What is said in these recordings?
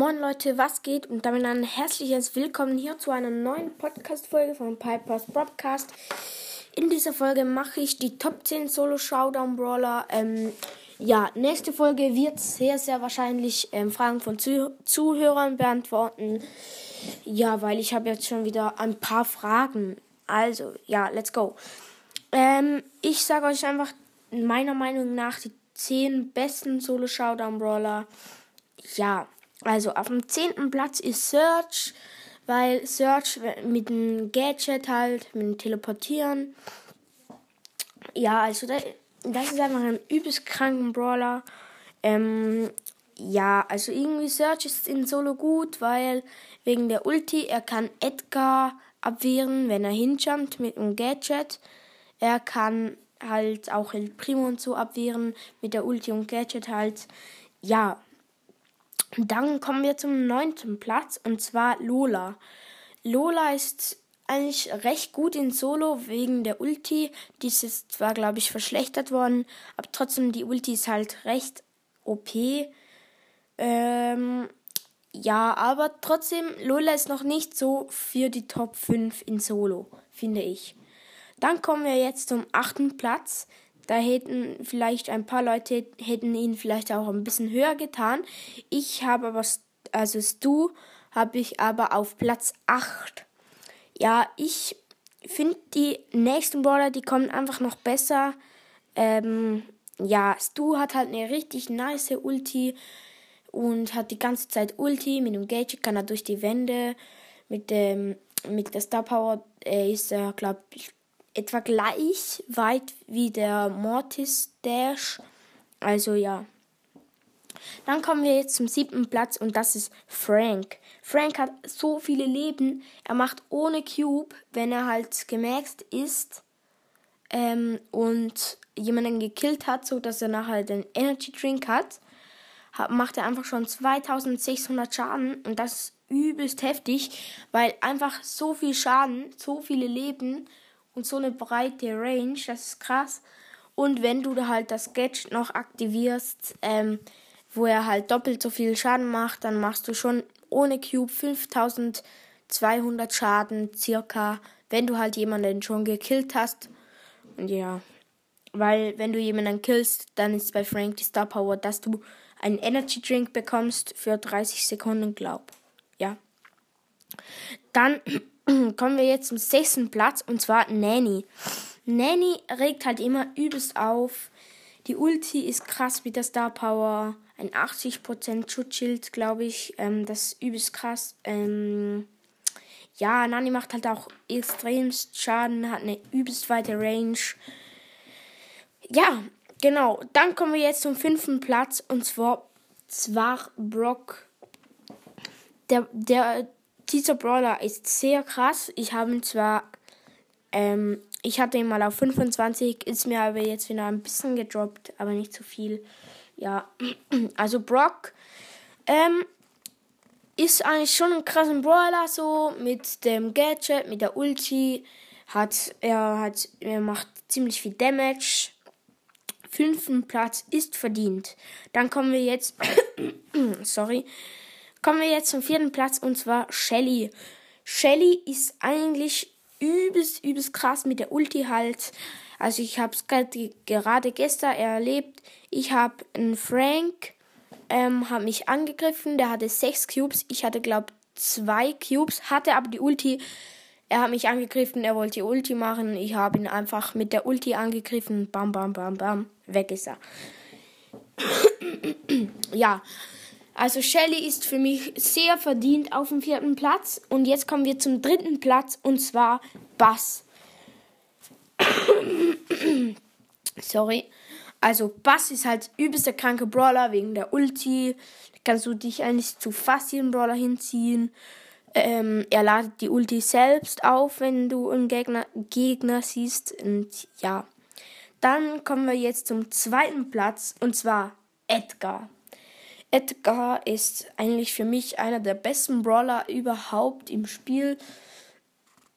Leute, was geht? Und damit ein herzliches Willkommen hier zu einer neuen Podcast-Folge von Piper's Broadcast. In dieser Folge mache ich die Top 10 Solo Showdown Brawler. Ähm, ja, nächste Folge wird sehr, sehr wahrscheinlich ähm, Fragen von Zuh Zuhörern beantworten. Ja, weil ich habe jetzt schon wieder ein paar Fragen. Also, ja, let's go. Ähm, ich sage euch einfach meiner Meinung nach die 10 besten Solo Showdown Brawler. Ja, also auf dem zehnten Platz ist Search, weil Search mit dem Gadget halt, mit dem Teleportieren. Ja, also das, ist einfach ein übelst kranken Brawler. Ähm, ja, also irgendwie Search ist in Solo gut, weil wegen der Ulti, er kann Edgar abwehren, wenn er hinjumpt mit dem Gadget. Er kann halt auch El Primo und so abwehren mit der Ulti und Gadget halt. Ja, dann kommen wir zum neunten Platz und zwar Lola. Lola ist eigentlich recht gut in Solo wegen der Ulti. Dies ist zwar, glaube ich, verschlechtert worden, aber trotzdem die Ulti ist halt recht OP. Ähm, ja, aber trotzdem, Lola ist noch nicht so für die Top 5 in Solo, finde ich. Dann kommen wir jetzt zum achten Platz. Da hätten vielleicht ein paar Leute hätten ihn vielleicht auch ein bisschen höher getan. Ich habe aber, also Stu habe ich aber auf Platz 8. Ja, ich finde die nächsten Brawler, die kommen einfach noch besser. Ähm, ja, Stu hat halt eine richtig nice Ulti und hat die ganze Zeit Ulti. Mit dem Gadget kann er durch die Wände. Mit dem mit der Star Power äh, ist er, glaube ich, etwa gleich weit wie der Mortis Dash. Also ja. Dann kommen wir jetzt zum siebten Platz und das ist Frank. Frank hat so viele Leben. Er macht ohne Cube, wenn er halt gemaxt ist ähm, und jemanden gekillt hat, so dass er nachher den Energy Drink hat, hat, macht er einfach schon 2600 Schaden und das ist übelst heftig, weil einfach so viel Schaden, so viele Leben und so eine breite Range, das ist krass. Und wenn du da halt das Gadget noch aktivierst, ähm, wo er halt doppelt so viel Schaden macht, dann machst du schon ohne Cube 5200 Schaden circa, wenn du halt jemanden schon gekillt hast. Und ja, weil wenn du jemanden killst, dann ist bei Frank die Star Power, dass du einen Energy Drink bekommst für 30 Sekunden, glaub. Ja. Dann kommen wir jetzt zum sechsten Platz und zwar Nanny. Nanny regt halt immer übelst auf. Die Ulti ist krass mit der Star Power. Ein 80% Schutzschild, glaube ich. Ähm, das ist übelst krass. Ähm, ja, Nani macht halt auch extremst Schaden, hat eine übelst weite Range. Ja, genau. Dann kommen wir jetzt zum fünften Platz und zwar zwar Brock. Der, der, dieser Brawler ist sehr krass. Ich habe ihn zwar, ähm, ich hatte ihn mal auf 25, ist mir aber jetzt wieder ein bisschen gedroppt, aber nicht zu so viel. Ja, also Brock, ähm, ist eigentlich schon ein krasser Brawler, so mit dem Gadget, mit der Ulti. Hat, er hat, er macht ziemlich viel Damage. Fünften Platz ist verdient. Dann kommen wir jetzt, sorry, Kommen wir jetzt zum vierten Platz und zwar Shelly. Shelly ist eigentlich übelst, übelst krass mit der Ulti halt. Also ich habe es gerade gestern erlebt. Ich habe einen Frank, ähm, hat mich angegriffen. Der hatte sechs Cubes. Ich hatte glaube zwei Cubes, hatte aber die Ulti. Er hat mich angegriffen, er wollte die Ulti machen. Ich habe ihn einfach mit der Ulti angegriffen. Bam, bam, bam, bam. Weg ist er. ja, also Shelly ist für mich sehr verdient auf dem vierten Platz. Und jetzt kommen wir zum dritten Platz und zwar Bass. Sorry. Also Bass ist halt übelster kranke Brawler wegen der Ulti. Kannst du dich eigentlich zu fast jedem Brawler hinziehen. Ähm, er ladet die Ulti selbst auf, wenn du einen Gegner, Gegner siehst. Und ja. Dann kommen wir jetzt zum zweiten Platz und zwar Edgar. Edgar ist eigentlich für mich einer der besten Brawler überhaupt im Spiel.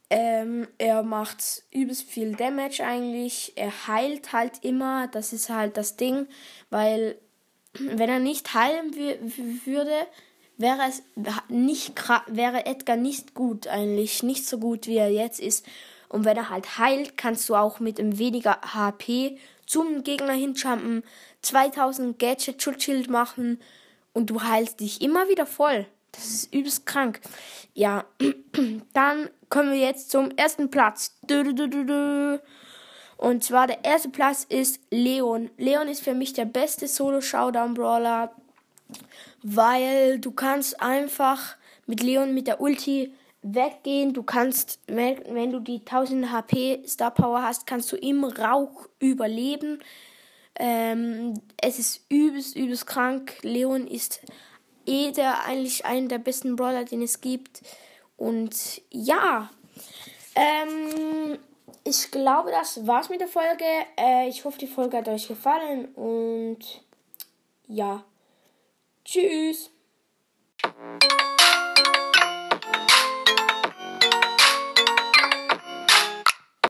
Ähm, er macht übelst viel Damage eigentlich. Er heilt halt immer. Das ist halt das Ding, weil wenn er nicht heilen würde, wäre es nicht wäre Edgar nicht gut eigentlich, nicht so gut wie er jetzt ist. Und wenn er halt heilt, kannst du auch mit einem weniger HP zum Gegner hinjumpen, 2000 Gadget Schutzschild machen und du heilst dich immer wieder voll. Das ist übelst krank. Ja, dann kommen wir jetzt zum ersten Platz. Und zwar der erste Platz ist Leon. Leon ist für mich der beste Solo-Showdown-Brawler, weil du kannst einfach mit Leon mit der Ulti weggehen. Du kannst, wenn, du die 1000 HP Star Power hast, kannst du im Rauch überleben. Ähm, es ist übelst, übelst krank. Leon ist eh der eigentlich einer der besten Brawler, den es gibt. Und ja, ähm, ich glaube, das war's mit der Folge. Äh, ich hoffe, die Folge hat euch gefallen und ja, tschüss.